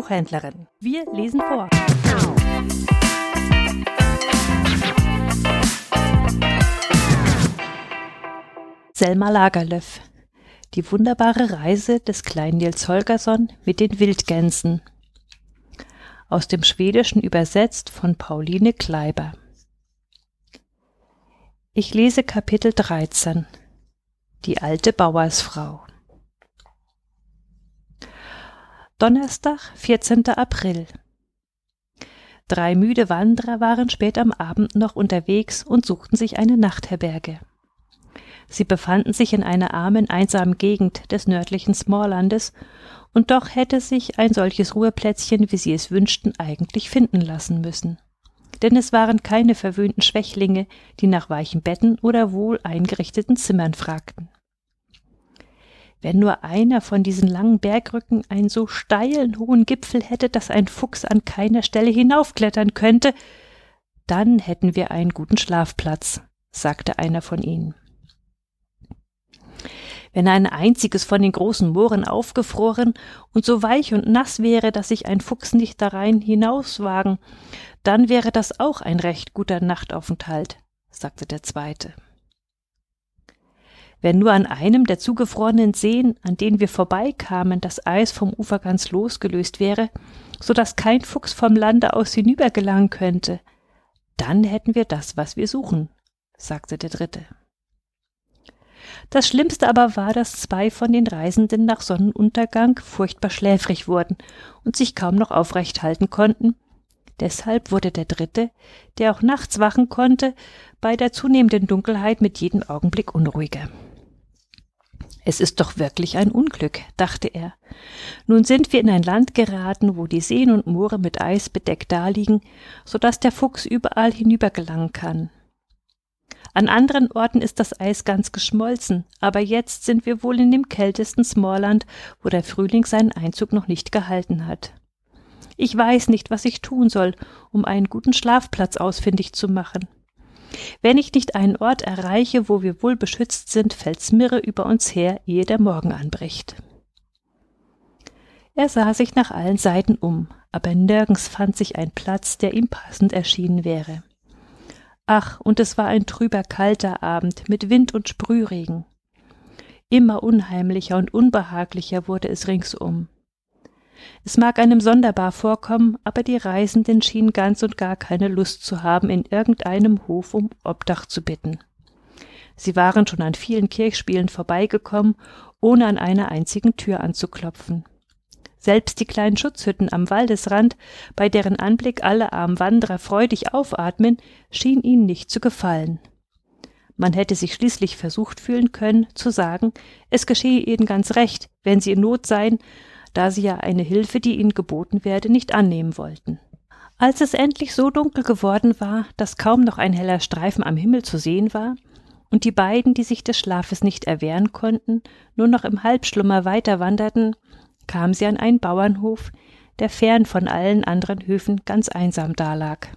Buchhändlerin. Wir lesen vor. Selma Lagerlöf. Die wunderbare Reise des kleinen Nils Holgersson mit den Wildgänsen. Aus dem Schwedischen übersetzt von Pauline Kleiber. Ich lese Kapitel 13. Die alte Bauersfrau. Donnerstag, 14. April. Drei müde Wanderer waren spät am Abend noch unterwegs und suchten sich eine Nachtherberge. Sie befanden sich in einer armen, einsamen Gegend des nördlichen Smalllandes, und doch hätte sich ein solches Ruheplätzchen, wie sie es wünschten, eigentlich finden lassen müssen. Denn es waren keine verwöhnten Schwächlinge, die nach weichen Betten oder wohl eingerichteten Zimmern fragten. Wenn nur einer von diesen langen Bergrücken einen so steilen hohen Gipfel hätte, dass ein Fuchs an keiner Stelle hinaufklettern könnte, dann hätten wir einen guten Schlafplatz, sagte einer von ihnen. Wenn ein einziges von den großen Mooren aufgefroren und so weich und nass wäre, dass sich ein Fuchs nicht darein hinauswagen, dann wäre das auch ein recht guter Nachtaufenthalt, sagte der zweite. Wenn nur an einem der zugefrorenen Seen, an denen wir vorbeikamen, das Eis vom Ufer ganz losgelöst wäre, so dass kein Fuchs vom Lande aus hinübergelangen könnte, dann hätten wir das, was wir suchen, sagte der dritte. Das Schlimmste aber war, dass zwei von den Reisenden nach Sonnenuntergang furchtbar schläfrig wurden und sich kaum noch aufrecht halten konnten. Deshalb wurde der dritte, der auch nachts wachen konnte, bei der zunehmenden Dunkelheit mit jedem Augenblick unruhiger. Es ist doch wirklich ein Unglück, dachte er. Nun sind wir in ein Land geraten, wo die Seen und Moore mit Eis bedeckt daliegen, so dass der Fuchs überall hinübergelangen kann. An anderen Orten ist das Eis ganz geschmolzen, aber jetzt sind wir wohl in dem kältesten Smallland, wo der Frühling seinen Einzug noch nicht gehalten hat. Ich weiß nicht, was ich tun soll, um einen guten Schlafplatz ausfindig zu machen. Wenn ich nicht einen Ort erreiche, wo wir wohl beschützt sind, fällt's Mirre über uns her, ehe der Morgen anbricht. Er sah sich nach allen Seiten um, aber nirgends fand sich ein Platz, der ihm passend erschienen wäre. Ach, und es war ein trüber, kalter Abend mit Wind und Sprühregen. Immer unheimlicher und unbehaglicher wurde es ringsum. Es mag einem sonderbar vorkommen, aber die Reisenden schienen ganz und gar keine Lust zu haben, in irgendeinem Hof um Obdach zu bitten. Sie waren schon an vielen Kirchspielen vorbeigekommen, ohne an einer einzigen Tür anzuklopfen. Selbst die kleinen Schutzhütten am Waldesrand, bei deren Anblick alle armen Wanderer freudig aufatmen, schien ihnen nicht zu gefallen. Man hätte sich schließlich versucht fühlen können, zu sagen, es geschehe ihnen ganz recht, wenn sie in Not seien, da sie ja eine Hilfe, die ihnen geboten werde, nicht annehmen wollten. Als es endlich so dunkel geworden war, dass kaum noch ein heller Streifen am Himmel zu sehen war, und die beiden, die sich des Schlafes nicht erwehren konnten, nur noch im Halbschlummer weiter wanderten, kam sie an einen Bauernhof, der fern von allen anderen Höfen ganz einsam dalag.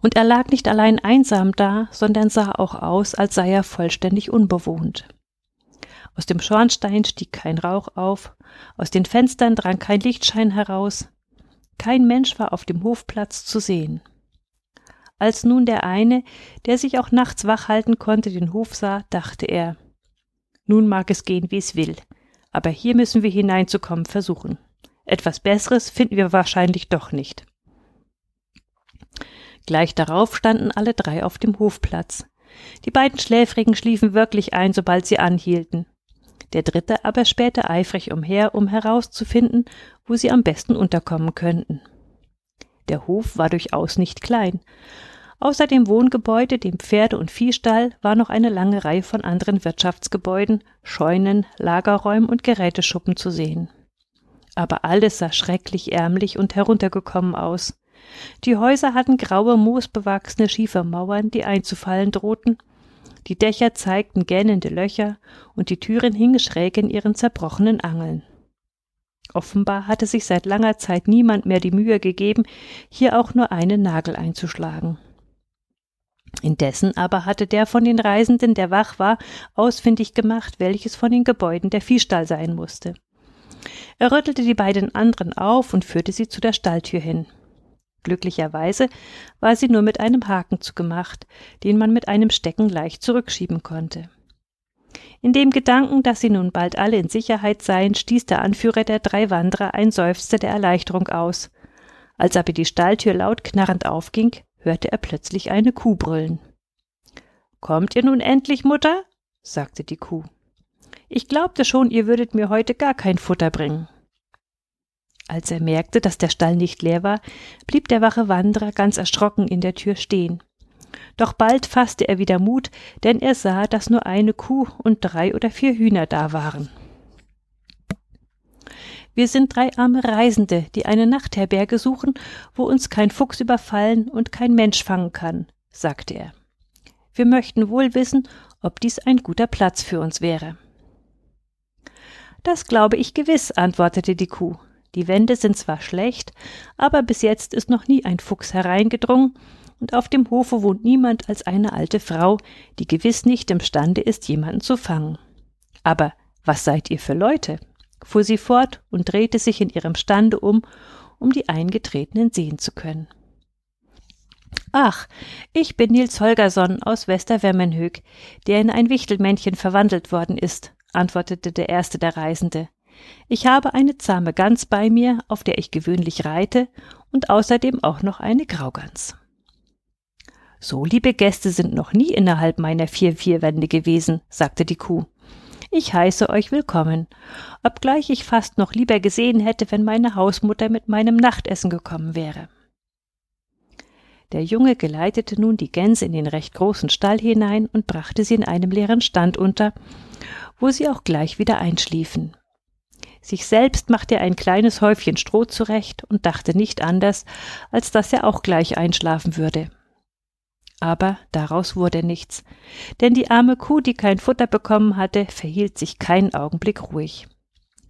Und er lag nicht allein einsam da, sondern sah auch aus, als sei er vollständig unbewohnt. Aus dem Schornstein stieg kein Rauch auf, aus den Fenstern drang kein Lichtschein heraus, kein Mensch war auf dem Hofplatz zu sehen. Als nun der eine, der sich auch nachts wach halten konnte, den Hof sah, dachte er, nun mag es gehen, wie es will, aber hier müssen wir hineinzukommen versuchen. Etwas Besseres finden wir wahrscheinlich doch nicht. Gleich darauf standen alle drei auf dem Hofplatz. Die beiden Schläfrigen schliefen wirklich ein, sobald sie anhielten. Der dritte aber spähte eifrig umher, um herauszufinden, wo sie am besten unterkommen könnten. Der Hof war durchaus nicht klein, Außer dem Wohngebäude, dem Pferde- und Viehstall war noch eine lange Reihe von anderen Wirtschaftsgebäuden, Scheunen, Lagerräumen und Geräteschuppen zu sehen. Aber alles sah schrecklich ärmlich und heruntergekommen aus. Die Häuser hatten graue, moosbewachsene Schiefermauern, die einzufallen drohten. Die Dächer zeigten gähnende Löcher und die Türen hingen schräg in ihren zerbrochenen Angeln. Offenbar hatte sich seit langer Zeit niemand mehr die Mühe gegeben, hier auch nur einen Nagel einzuschlagen. Indessen aber hatte der von den Reisenden, der wach war, ausfindig gemacht, welches von den Gebäuden der Viehstall sein musste. Er rüttelte die beiden anderen auf und führte sie zu der Stalltür hin. Glücklicherweise war sie nur mit einem Haken zugemacht, den man mit einem Stecken leicht zurückschieben konnte. In dem Gedanken, dass sie nun bald alle in Sicherheit seien, stieß der Anführer der drei Wanderer ein Seufzer der Erleichterung aus. Als aber die Stalltür laut knarrend aufging, hörte er plötzlich eine Kuh brüllen. Kommt ihr nun endlich, Mutter? sagte die Kuh. Ich glaubte schon, ihr würdet mir heute gar kein Futter bringen. Als er merkte, dass der Stall nicht leer war, blieb der wache Wanderer ganz erschrocken in der Tür stehen. Doch bald fasste er wieder Mut, denn er sah, dass nur eine Kuh und drei oder vier Hühner da waren. Wir sind drei arme Reisende, die eine Nachtherberge suchen, wo uns kein Fuchs überfallen und kein Mensch fangen kann, sagte er. Wir möchten wohl wissen, ob dies ein guter Platz für uns wäre. Das glaube ich gewiss, antwortete die Kuh. Die Wände sind zwar schlecht, aber bis jetzt ist noch nie ein Fuchs hereingedrungen, und auf dem Hofe wohnt niemand als eine alte Frau, die gewiss nicht imstande ist, jemanden zu fangen. Aber was seid ihr für Leute? fuhr sie fort und drehte sich in ihrem Stande um, um die Eingetretenen sehen zu können. Ach, ich bin Nils Holgersson aus Westerwemmenhög, der in ein Wichtelmännchen verwandelt worden ist, antwortete der erste der Reisende. Ich habe eine zahme Gans bei mir, auf der ich gewöhnlich reite, und außerdem auch noch eine Graugans. So liebe Gäste sind noch nie innerhalb meiner vier Vierwände gewesen, sagte die Kuh. Ich heiße euch willkommen, obgleich ich fast noch lieber gesehen hätte, wenn meine Hausmutter mit meinem Nachtessen gekommen wäre. Der Junge geleitete nun die Gänse in den recht großen Stall hinein und brachte sie in einem leeren Stand unter, wo sie auch gleich wieder einschliefen. Sich selbst machte er ein kleines Häufchen Stroh zurecht und dachte nicht anders, als dass er auch gleich einschlafen würde. Aber daraus wurde nichts, denn die arme Kuh, die kein Futter bekommen hatte, verhielt sich keinen Augenblick ruhig.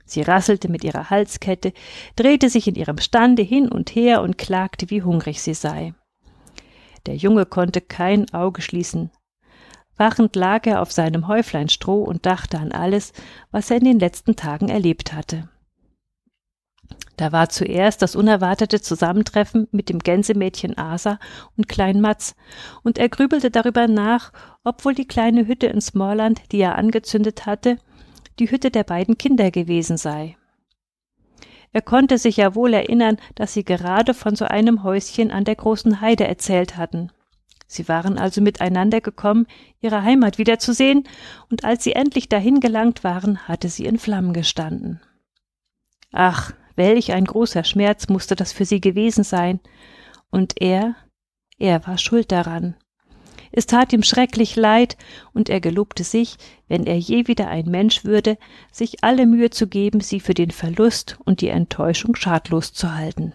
Sie rasselte mit ihrer Halskette, drehte sich in ihrem Stande hin und her und klagte, wie hungrig sie sei. Der Junge konnte kein Auge schließen. Wachend lag er auf seinem Häuflein Stroh und dachte an alles, was er in den letzten Tagen erlebt hatte. Da war zuerst das unerwartete Zusammentreffen mit dem Gänsemädchen Asa und Klein Matz, und er grübelte darüber nach, ob wohl die kleine Hütte in Smallland, die er angezündet hatte, die Hütte der beiden Kinder gewesen sei. Er konnte sich ja wohl erinnern, dass sie gerade von so einem Häuschen an der großen Heide erzählt hatten. Sie waren also miteinander gekommen, ihre Heimat wiederzusehen, und als sie endlich dahin gelangt waren, hatte sie in Flammen gestanden. Ach, Welch ein großer Schmerz musste das für sie gewesen sein. Und er, er war schuld daran. Es tat ihm schrecklich leid, und er gelobte sich, wenn er je wieder ein Mensch würde, sich alle Mühe zu geben, sie für den Verlust und die Enttäuschung schadlos zu halten.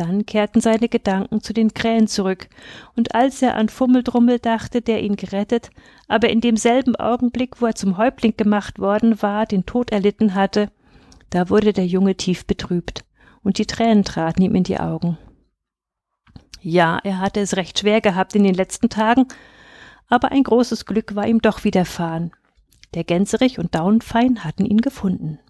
Dann kehrten seine Gedanken zu den Krähen zurück, und als er an Fummeldrummel dachte, der ihn gerettet, aber in demselben Augenblick, wo er zum Häuptling gemacht worden war, den Tod erlitten hatte, da wurde der Junge tief betrübt, und die Tränen traten ihm in die Augen. Ja, er hatte es recht schwer gehabt in den letzten Tagen, aber ein großes Glück war ihm doch widerfahren. Der Gänserich und Daunfein hatten ihn gefunden.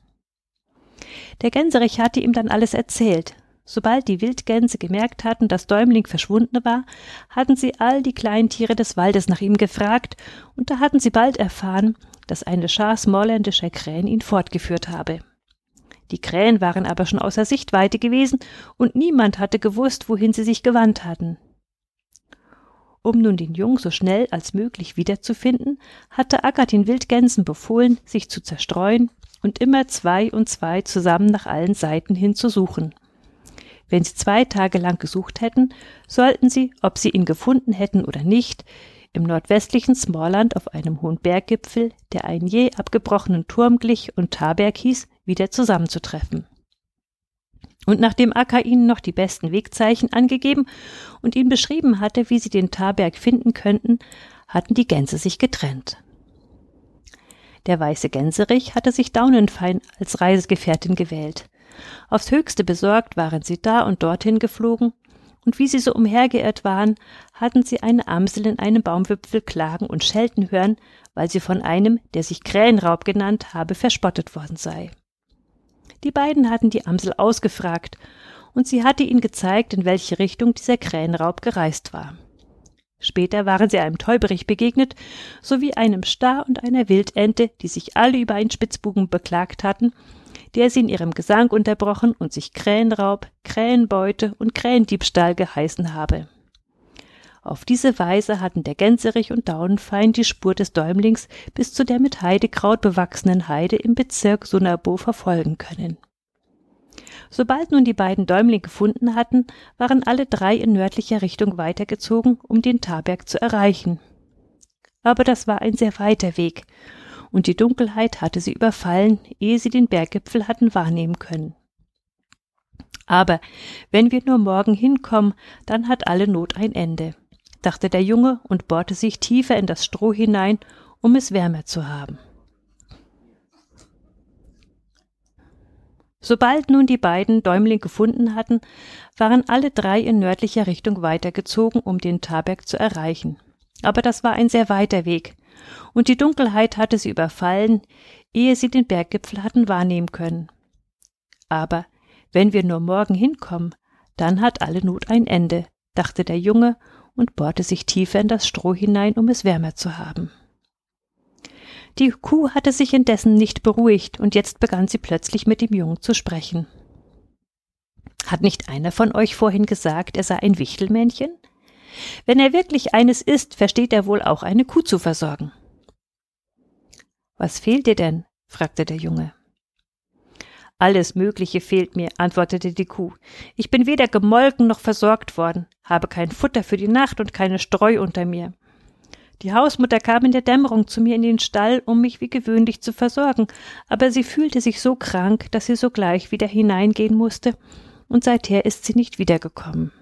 Der Gänserich hatte ihm dann alles erzählt. Sobald die Wildgänse gemerkt hatten, dass Däumling verschwunden war, hatten sie all die kleinen Tiere des Waldes nach ihm gefragt, und da hatten sie bald erfahren, dass eine Schar smallländischer Krähen ihn fortgeführt habe. Die Krähen waren aber schon außer Sichtweite gewesen, und niemand hatte gewusst, wohin sie sich gewandt hatten. Um nun den Jungen so schnell als möglich wiederzufinden, hatte Akka den Wildgänsen befohlen, sich zu zerstreuen und immer zwei und zwei zusammen nach allen Seiten hin zu suchen. Wenn sie zwei Tage lang gesucht hätten, sollten sie, ob sie ihn gefunden hätten oder nicht, im nordwestlichen Smallland auf einem hohen Berggipfel, der einen je abgebrochenen Turm glich und Taberg hieß, wieder zusammenzutreffen. Und nachdem Akka ihnen noch die besten Wegzeichen angegeben und ihnen beschrieben hatte, wie sie den Taberg finden könnten, hatten die Gänse sich getrennt. Der weiße Gänserich hatte sich Daunenfein als Reisegefährtin gewählt. Aufs höchste besorgt waren sie da und dorthin geflogen, und wie sie so umhergeirrt waren, hatten sie eine Amsel in einem Baumwipfel klagen und schelten hören, weil sie von einem, der sich Krähenraub genannt habe, verspottet worden sei. Die beiden hatten die Amsel ausgefragt, und sie hatte ihnen gezeigt, in welche Richtung dieser Krähenraub gereist war. Später waren sie einem Täuberich begegnet, sowie einem Star und einer Wildente, die sich alle über einen Spitzbuben beklagt hatten, der sie in ihrem Gesang unterbrochen und sich Krähenraub, Krähenbeute und Krähendiebstahl geheißen habe. Auf diese Weise hatten der Gänserich und Daunenfein die Spur des Däumlings bis zu der mit Heidekraut bewachsenen Heide im Bezirk Sunabo verfolgen können. Sobald nun die beiden Däumling gefunden hatten, waren alle drei in nördlicher Richtung weitergezogen, um den Taberg zu erreichen. Aber das war ein sehr weiter Weg, und die Dunkelheit hatte sie überfallen, ehe sie den Berggipfel hatten wahrnehmen können. Aber wenn wir nur morgen hinkommen, dann hat alle Not ein Ende, dachte der Junge und bohrte sich tiefer in das Stroh hinein, um es wärmer zu haben. Sobald nun die beiden Däumling gefunden hatten, waren alle drei in nördlicher Richtung weitergezogen, um den Taberg zu erreichen. Aber das war ein sehr weiter Weg, und die Dunkelheit hatte sie überfallen, ehe sie den Berggipfel hatten wahrnehmen können. Aber wenn wir nur morgen hinkommen, dann hat alle Not ein Ende, dachte der Junge und bohrte sich tiefer in das Stroh hinein, um es wärmer zu haben. Die Kuh hatte sich indessen nicht beruhigt, und jetzt begann sie plötzlich mit dem Jungen zu sprechen. Hat nicht einer von euch vorhin gesagt, er sei ein Wichtelmännchen? Wenn er wirklich eines ist, versteht er wohl auch eine Kuh zu versorgen. Was fehlt dir denn? fragte der Junge. Alles Mögliche fehlt mir, antwortete die Kuh. Ich bin weder gemolken noch versorgt worden, habe kein Futter für die Nacht und keine Streu unter mir. Die Hausmutter kam in der Dämmerung zu mir in den Stall, um mich wie gewöhnlich zu versorgen, aber sie fühlte sich so krank, dass sie sogleich wieder hineingehen musste, und seither ist sie nicht wiedergekommen.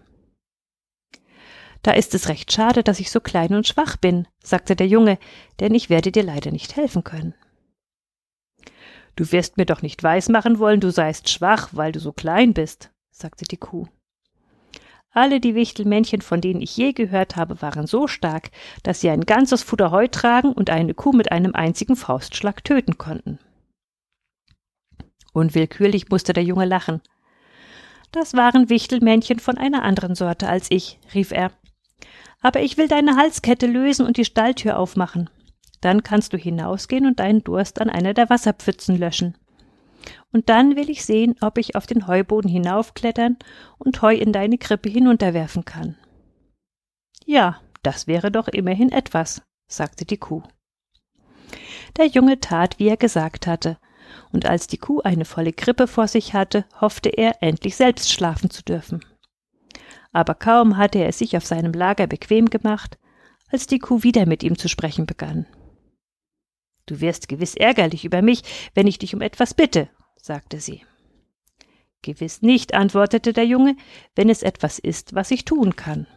Da ist es recht schade, dass ich so klein und schwach bin, sagte der Junge, denn ich werde dir leider nicht helfen können. Du wirst mir doch nicht weismachen wollen, du seist schwach, weil du so klein bist, sagte die Kuh. Alle die Wichtelmännchen, von denen ich je gehört habe, waren so stark, dass sie ein ganzes Futter Heu tragen und eine Kuh mit einem einzigen Faustschlag töten konnten. Unwillkürlich musste der Junge lachen. Das waren Wichtelmännchen von einer anderen Sorte als ich, rief er. Aber ich will deine Halskette lösen und die Stalltür aufmachen. Dann kannst du hinausgehen und deinen Durst an einer der Wasserpfützen löschen und dann will ich sehen, ob ich auf den Heuboden hinaufklettern und Heu in deine Krippe hinunterwerfen kann. Ja, das wäre doch immerhin etwas, sagte die Kuh. Der Junge tat, wie er gesagt hatte, und als die Kuh eine volle Krippe vor sich hatte, hoffte er, endlich selbst schlafen zu dürfen. Aber kaum hatte er es sich auf seinem Lager bequem gemacht, als die Kuh wieder mit ihm zu sprechen begann. Du wirst gewiss ärgerlich über mich, wenn ich dich um etwas bitte, sagte sie. Gewiss nicht, antwortete der Junge, wenn es etwas ist, was ich tun kann.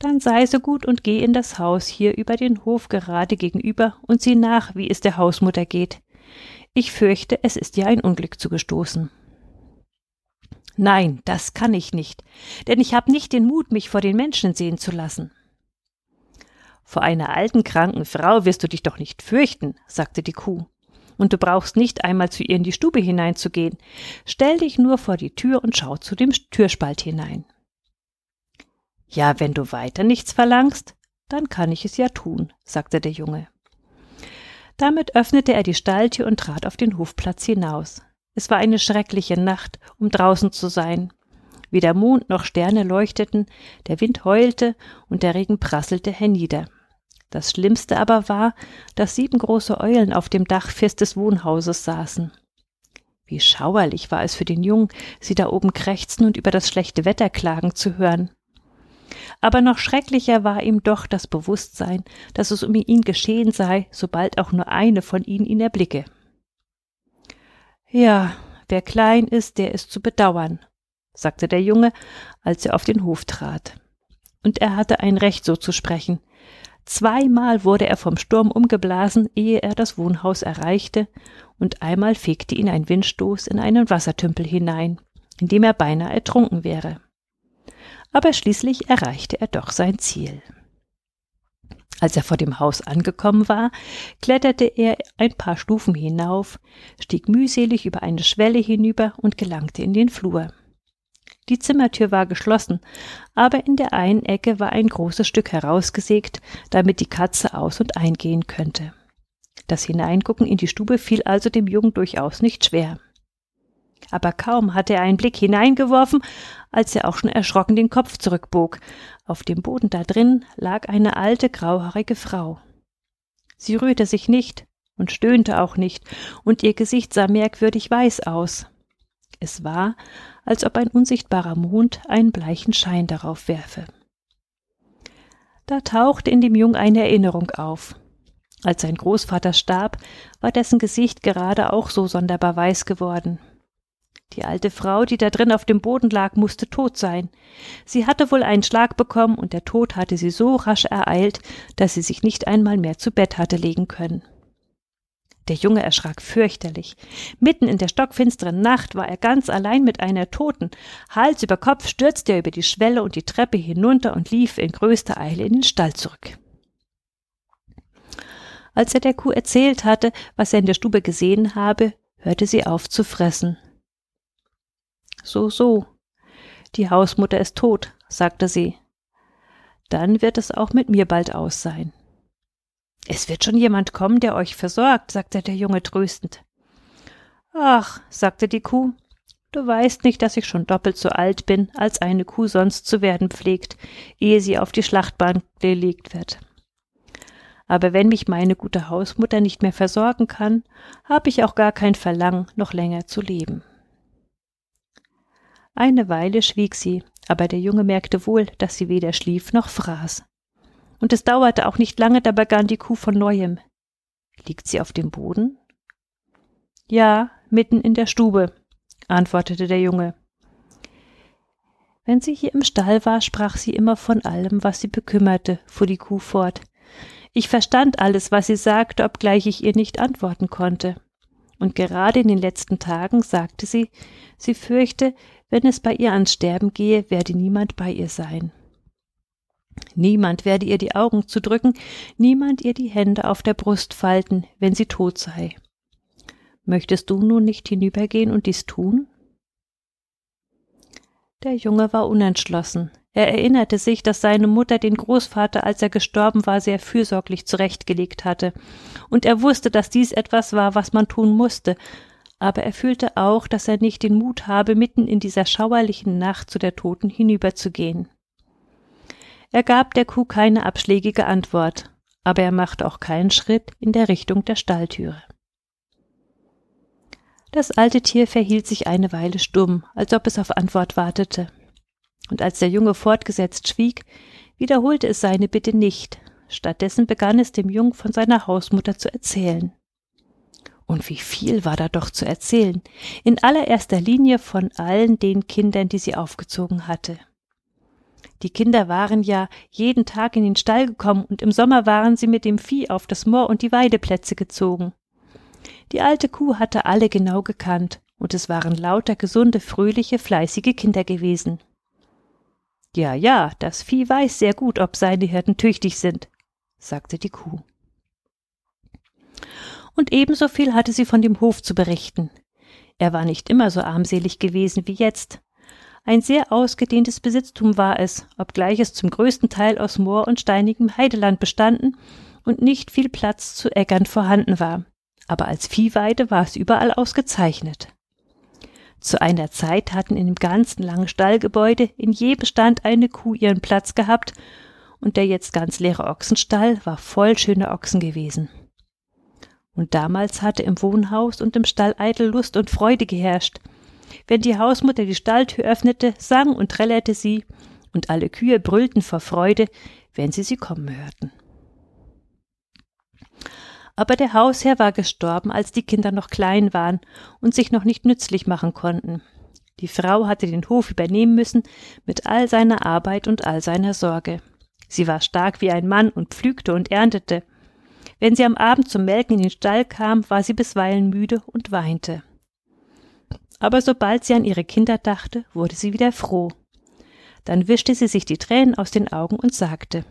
Dann sei so gut und geh in das Haus hier über den Hof gerade gegenüber und sieh nach, wie es der Hausmutter geht. Ich fürchte, es ist ihr ein Unglück zugestoßen. Nein, das kann ich nicht, denn ich habe nicht den Mut, mich vor den Menschen sehen zu lassen. Vor einer alten, kranken Frau wirst du dich doch nicht fürchten, sagte die Kuh und du brauchst nicht einmal zu ihr in die Stube hineinzugehen. Stell dich nur vor die Tür und schau zu dem Türspalt hinein. Ja, wenn du weiter nichts verlangst, dann kann ich es ja tun, sagte der Junge. Damit öffnete er die Stalltür und trat auf den Hofplatz hinaus. Es war eine schreckliche Nacht, um draußen zu sein. Weder Mond noch Sterne leuchteten, der Wind heulte und der Regen prasselte hernieder. Das Schlimmste aber war, dass sieben große Eulen auf dem Dach des Wohnhauses saßen. Wie schauerlich war es für den Jungen, sie da oben krächzen und über das schlechte Wetter klagen zu hören. Aber noch schrecklicher war ihm doch das Bewusstsein, dass es um ihn geschehen sei, sobald auch nur eine von ihnen ihn erblicke. Ja, wer klein ist, der ist zu bedauern, sagte der Junge, als er auf den Hof trat. Und er hatte ein Recht, so zu sprechen, Zweimal wurde er vom Sturm umgeblasen, ehe er das Wohnhaus erreichte, und einmal fegte ihn ein Windstoß in einen Wassertümpel hinein, in dem er beinahe ertrunken wäre. aber schließlich erreichte er doch sein Ziel. Als er vor dem Haus angekommen war, kletterte er ein paar Stufen hinauf, stieg mühselig über eine Schwelle hinüber und gelangte in den Flur. Die Zimmertür war geschlossen, aber in der einen Ecke war ein großes Stück herausgesägt, damit die Katze aus und eingehen könnte. Das Hineingucken in die Stube fiel also dem Jungen durchaus nicht schwer. Aber kaum hatte er einen Blick hineingeworfen, als er auch schon erschrocken den Kopf zurückbog. Auf dem Boden da drin lag eine alte grauhaarige Frau. Sie rührte sich nicht und stöhnte auch nicht, und ihr Gesicht sah merkwürdig weiß aus. Es war, als ob ein unsichtbarer Mond einen bleichen Schein darauf werfe. Da tauchte in dem Jungen eine Erinnerung auf. Als sein Großvater starb, war dessen Gesicht gerade auch so sonderbar weiß geworden. Die alte Frau, die da drin auf dem Boden lag, musste tot sein. Sie hatte wohl einen Schlag bekommen, und der Tod hatte sie so rasch ereilt, dass sie sich nicht einmal mehr zu Bett hatte legen können. Der Junge erschrak fürchterlich. Mitten in der stockfinsteren Nacht war er ganz allein mit einer Toten. Hals über Kopf stürzte er über die Schwelle und die Treppe hinunter und lief in größter Eile in den Stall zurück. Als er der Kuh erzählt hatte, was er in der Stube gesehen habe, hörte sie auf zu fressen. So, so. Die Hausmutter ist tot, sagte sie. Dann wird es auch mit mir bald aus sein. Es wird schon jemand kommen, der euch versorgt, sagte der Junge tröstend. Ach, sagte die Kuh, du weißt nicht, dass ich schon doppelt so alt bin, als eine Kuh sonst zu werden pflegt, ehe sie auf die Schlachtbahn gelegt wird. Aber wenn mich meine gute Hausmutter nicht mehr versorgen kann, habe ich auch gar kein Verlangen, noch länger zu leben. Eine Weile schwieg sie, aber der Junge merkte wohl, dass sie weder schlief noch fraß. Und es dauerte auch nicht lange, da begann die Kuh von neuem. Liegt sie auf dem Boden? Ja, mitten in der Stube, antwortete der Junge. Wenn sie hier im Stall war, sprach sie immer von allem, was sie bekümmerte, fuhr die Kuh fort. Ich verstand alles, was sie sagte, obgleich ich ihr nicht antworten konnte. Und gerade in den letzten Tagen sagte sie, sie fürchte, wenn es bei ihr ans Sterben gehe, werde niemand bei ihr sein. Niemand werde ihr die Augen zudrücken, niemand ihr die Hände auf der Brust falten, wenn sie tot sei. Möchtest du nun nicht hinübergehen und dies tun? Der Junge war unentschlossen. Er erinnerte sich, dass seine Mutter den Großvater, als er gestorben war, sehr fürsorglich zurechtgelegt hatte, und er wusste, dass dies etwas war, was man tun musste, aber er fühlte auch, dass er nicht den Mut habe, mitten in dieser schauerlichen Nacht zu der Toten hinüberzugehen. Er gab der Kuh keine abschlägige Antwort, aber er machte auch keinen Schritt in der Richtung der Stalltüre. Das alte Tier verhielt sich eine Weile stumm, als ob es auf Antwort wartete. Und als der Junge fortgesetzt schwieg, wiederholte es seine Bitte nicht, stattdessen begann es dem Jungen von seiner Hausmutter zu erzählen. Und wie viel war da doch zu erzählen, in allererster Linie von allen den Kindern, die sie aufgezogen hatte. Die Kinder waren ja jeden Tag in den Stall gekommen und im Sommer waren sie mit dem Vieh auf das Moor und die Weideplätze gezogen. Die alte Kuh hatte alle genau gekannt, und es waren lauter gesunde, fröhliche, fleißige Kinder gewesen. Ja, ja, das Vieh weiß sehr gut, ob seine Hirten tüchtig sind, sagte die Kuh und ebenso viel hatte sie von dem Hof zu berichten. Er war nicht immer so armselig gewesen wie jetzt. Ein sehr ausgedehntes Besitztum war es, obgleich es zum größten Teil aus Moor und steinigem Heideland bestanden und nicht viel Platz zu Äckern vorhanden war. Aber als Viehweide war es überall ausgezeichnet. Zu einer Zeit hatten in dem ganzen langen Stallgebäude in je Bestand eine Kuh ihren Platz gehabt, und der jetzt ganz leere Ochsenstall war voll schöner Ochsen gewesen. Und damals hatte im Wohnhaus und im Stall eitel Lust und Freude geherrscht. Wenn die Hausmutter die Stalltür öffnete, sang und trällerte sie, und alle Kühe brüllten vor Freude, wenn sie sie kommen hörten. Aber der Hausherr war gestorben, als die Kinder noch klein waren und sich noch nicht nützlich machen konnten. Die Frau hatte den Hof übernehmen müssen mit all seiner Arbeit und all seiner Sorge. Sie war stark wie ein Mann und pflügte und erntete. Wenn sie am Abend zum Melken in den Stall kam, war sie bisweilen müde und weinte. Aber sobald sie an ihre Kinder dachte, wurde sie wieder froh. Dann wischte sie sich die Tränen aus den Augen und sagte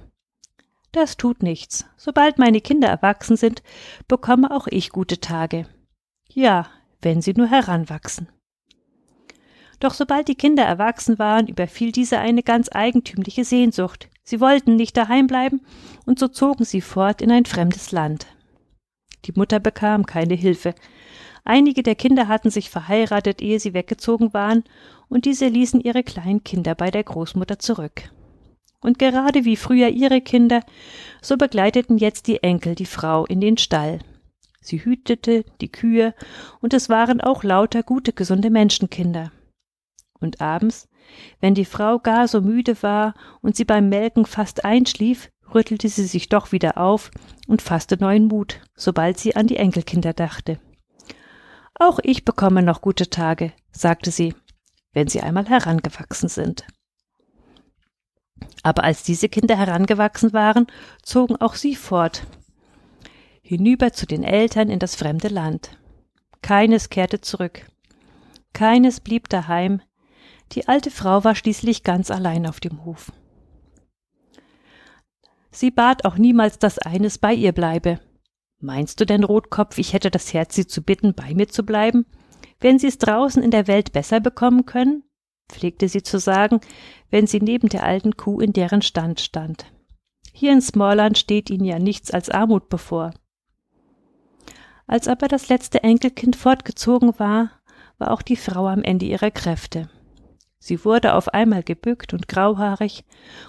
Das tut nichts. Sobald meine Kinder erwachsen sind, bekomme auch ich gute Tage. Ja, wenn sie nur heranwachsen. Doch sobald die Kinder erwachsen waren, überfiel diese eine ganz eigentümliche Sehnsucht. Sie wollten nicht daheim bleiben, und so zogen sie fort in ein fremdes Land. Die Mutter bekam keine Hilfe. Einige der Kinder hatten sich verheiratet, ehe sie weggezogen waren, und diese ließen ihre kleinen Kinder bei der Großmutter zurück. Und gerade wie früher ihre Kinder, so begleiteten jetzt die Enkel die Frau in den Stall. Sie hütete die Kühe, und es waren auch lauter gute, gesunde Menschenkinder. Und abends, wenn die Frau gar so müde war und sie beim Melken fast einschlief, rüttelte sie sich doch wieder auf und fasste neuen Mut, sobald sie an die Enkelkinder dachte. Auch ich bekomme noch gute Tage, sagte sie, wenn sie einmal herangewachsen sind. Aber als diese Kinder herangewachsen waren, zogen auch sie fort, hinüber zu den Eltern in das fremde Land. Keines kehrte zurück. Keines blieb daheim, die alte Frau war schließlich ganz allein auf dem Hof. Sie bat auch niemals, dass eines bei ihr bleibe. Meinst du denn, Rotkopf, ich hätte das Herz, sie zu bitten, bei mir zu bleiben, wenn sie es draußen in der Welt besser bekommen können? pflegte sie zu sagen, wenn sie neben der alten Kuh in deren Stand stand. Hier in Smallland steht ihnen ja nichts als Armut bevor. Als aber das letzte Enkelkind fortgezogen war, war auch die Frau am Ende ihrer Kräfte. Sie wurde auf einmal gebückt und grauhaarig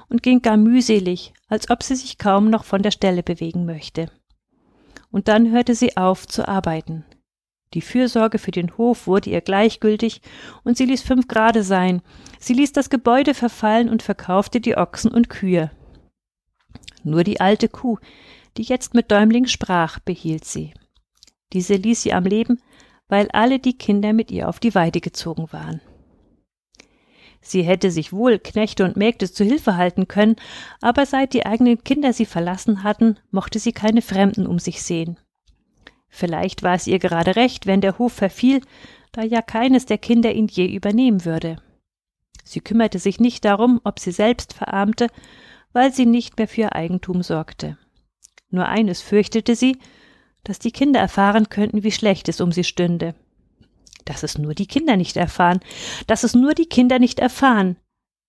und ging gar mühselig, als ob sie sich kaum noch von der Stelle bewegen möchte. Und dann hörte sie auf zu arbeiten. Die Fürsorge für den Hof wurde ihr gleichgültig, und sie ließ fünf Grade sein. Sie ließ das Gebäude verfallen und verkaufte die Ochsen und Kühe. Nur die alte Kuh, die jetzt mit Däumling sprach, behielt sie. Diese ließ sie am Leben, weil alle die Kinder mit ihr auf die Weide gezogen waren. Sie hätte sich wohl Knechte und Mägde zu Hilfe halten können, aber seit die eigenen Kinder sie verlassen hatten, mochte sie keine Fremden um sich sehen. Vielleicht war es ihr gerade recht, wenn der Hof verfiel, da ja keines der Kinder ihn je übernehmen würde. Sie kümmerte sich nicht darum, ob sie selbst verarmte, weil sie nicht mehr für ihr Eigentum sorgte. Nur eines fürchtete sie, dass die Kinder erfahren könnten, wie schlecht es um sie stünde dass es nur die Kinder nicht erfahren, dass es nur die Kinder nicht erfahren,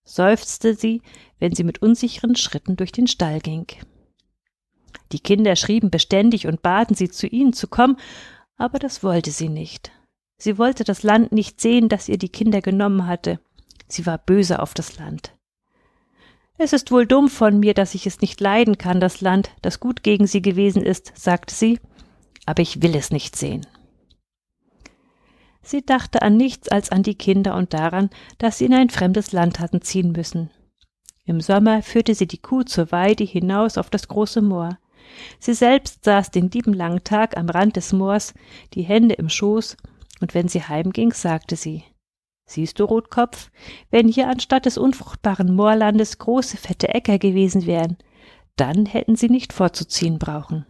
seufzte sie, wenn sie mit unsicheren Schritten durch den Stall ging. Die Kinder schrieben beständig und baten sie, zu ihnen zu kommen, aber das wollte sie nicht. Sie wollte das Land nicht sehen, das ihr die Kinder genommen hatte. Sie war böse auf das Land. Es ist wohl dumm von mir, dass ich es nicht leiden kann, das Land, das gut gegen sie gewesen ist, sagte sie, aber ich will es nicht sehen. Sie dachte an nichts als an die Kinder und daran, dass sie in ein fremdes Land hatten ziehen müssen. Im Sommer führte sie die Kuh zur Weide hinaus auf das große Moor. Sie selbst saß den lieben langen Tag am Rand des Moors, die Hände im Schoß, und wenn sie heimging, sagte sie Siehst du, Rotkopf, wenn hier anstatt des unfruchtbaren Moorlandes große fette Äcker gewesen wären, dann hätten sie nicht vorzuziehen brauchen.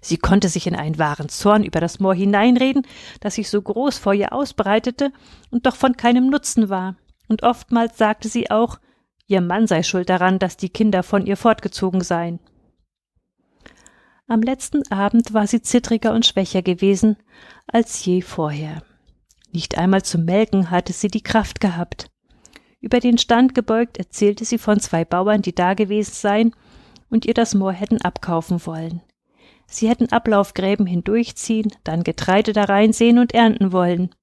Sie konnte sich in einen wahren Zorn über das Moor hineinreden, das sich so groß vor ihr ausbreitete und doch von keinem Nutzen war. Und oftmals sagte sie auch, ihr Mann sei schuld daran, dass die Kinder von ihr fortgezogen seien. Am letzten Abend war sie zittriger und schwächer gewesen als je vorher. Nicht einmal zum Melken hatte sie die Kraft gehabt. Über den Stand gebeugt erzählte sie von zwei Bauern, die dagewesen seien und ihr das Moor hätten abkaufen wollen. Sie hätten Ablaufgräben hindurchziehen, dann Getreide da reinsehen und ernten wollen.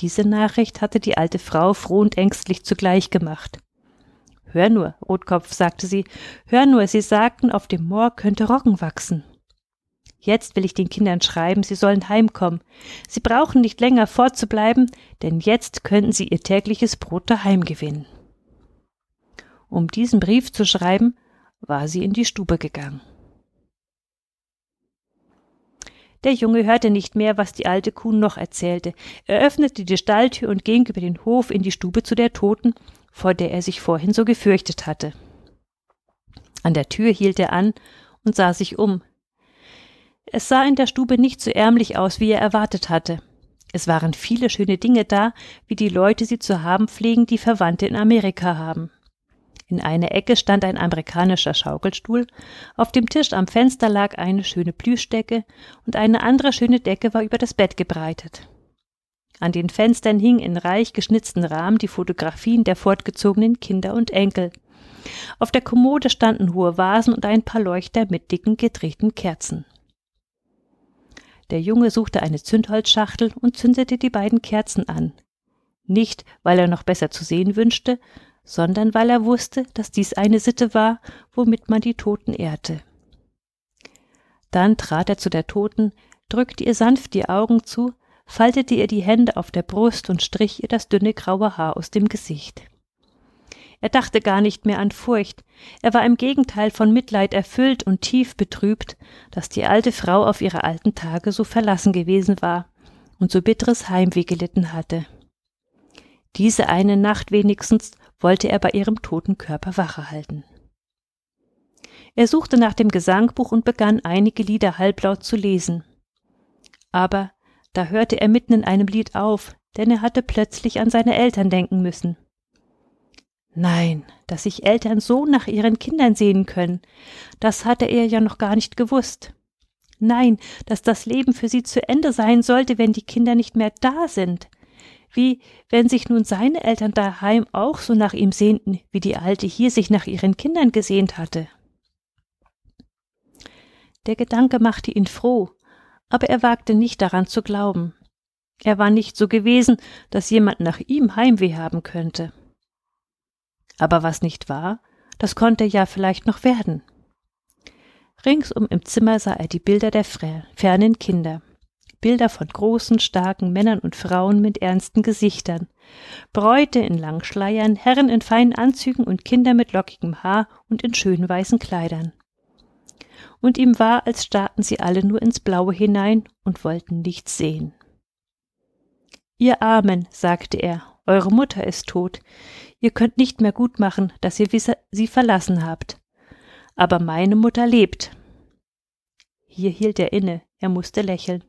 Diese Nachricht hatte die alte Frau froh und ängstlich zugleich gemacht. Hör nur, Rotkopf, sagte sie, hör nur, sie sagten, auf dem Moor könnte Roggen wachsen. Jetzt will ich den Kindern schreiben, sie sollen heimkommen. Sie brauchen nicht länger fortzubleiben, denn jetzt könnten sie ihr tägliches Brot daheim gewinnen. Um diesen Brief zu schreiben, war sie in die Stube gegangen. Der Junge hörte nicht mehr, was die alte Kuh noch erzählte. Er öffnete die Stalltür und ging über den Hof in die Stube zu der Toten, vor der er sich vorhin so gefürchtet hatte. An der Tür hielt er an und sah sich um. Es sah in der Stube nicht so ärmlich aus, wie er erwartet hatte. Es waren viele schöne Dinge da, wie die Leute sie zu haben pflegen, die Verwandte in Amerika haben. In einer Ecke stand ein amerikanischer Schaukelstuhl, auf dem Tisch am Fenster lag eine schöne Plüschdecke und eine andere schöne Decke war über das Bett gebreitet. An den Fenstern hingen in reich geschnitzten Rahmen die Fotografien der fortgezogenen Kinder und Enkel. Auf der Kommode standen hohe Vasen und ein paar Leuchter mit dicken gedrehten Kerzen. Der Junge suchte eine Zündholzschachtel und zündete die beiden Kerzen an. Nicht, weil er noch besser zu sehen wünschte, sondern weil er wusste, dass dies eine Sitte war, womit man die Toten ehrte. Dann trat er zu der Toten, drückte ihr sanft die Augen zu, faltete ihr die Hände auf der Brust und strich ihr das dünne graue Haar aus dem Gesicht. Er dachte gar nicht mehr an Furcht, er war im Gegenteil von Mitleid erfüllt und tief betrübt, dass die alte Frau auf ihre alten Tage so verlassen gewesen war und so bitteres Heimweh gelitten hatte. Diese eine Nacht wenigstens wollte er bei ihrem toten Körper Wache halten. Er suchte nach dem Gesangbuch und begann einige Lieder halblaut zu lesen. Aber da hörte er mitten in einem Lied auf, denn er hatte plötzlich an seine Eltern denken müssen. Nein, dass sich Eltern so nach ihren Kindern sehen können, das hatte er ja noch gar nicht gewusst. Nein, dass das Leben für sie zu Ende sein sollte, wenn die Kinder nicht mehr da sind. Wie wenn sich nun seine Eltern daheim auch so nach ihm sehnten, wie die Alte hier sich nach ihren Kindern gesehnt hatte. Der Gedanke machte ihn froh, aber er wagte nicht daran zu glauben. Er war nicht so gewesen, dass jemand nach ihm Heimweh haben könnte. Aber was nicht war, das konnte ja vielleicht noch werden. Ringsum im Zimmer sah er die Bilder der fernen Kinder. Bilder von großen, starken Männern und Frauen mit ernsten Gesichtern. Bräute in langen Schleiern, Herren in feinen Anzügen und Kinder mit lockigem Haar und in schönen weißen Kleidern. Und ihm war, als starrten sie alle nur ins Blaue hinein und wollten nichts sehen. Ihr Armen, sagte er, eure Mutter ist tot. Ihr könnt nicht mehr gut machen, dass ihr sie verlassen habt. Aber meine Mutter lebt. Hier hielt er inne, er musste lächeln.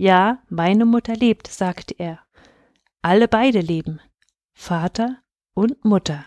Ja, meine Mutter lebt, sagte er. Alle beide leben. Vater und Mutter.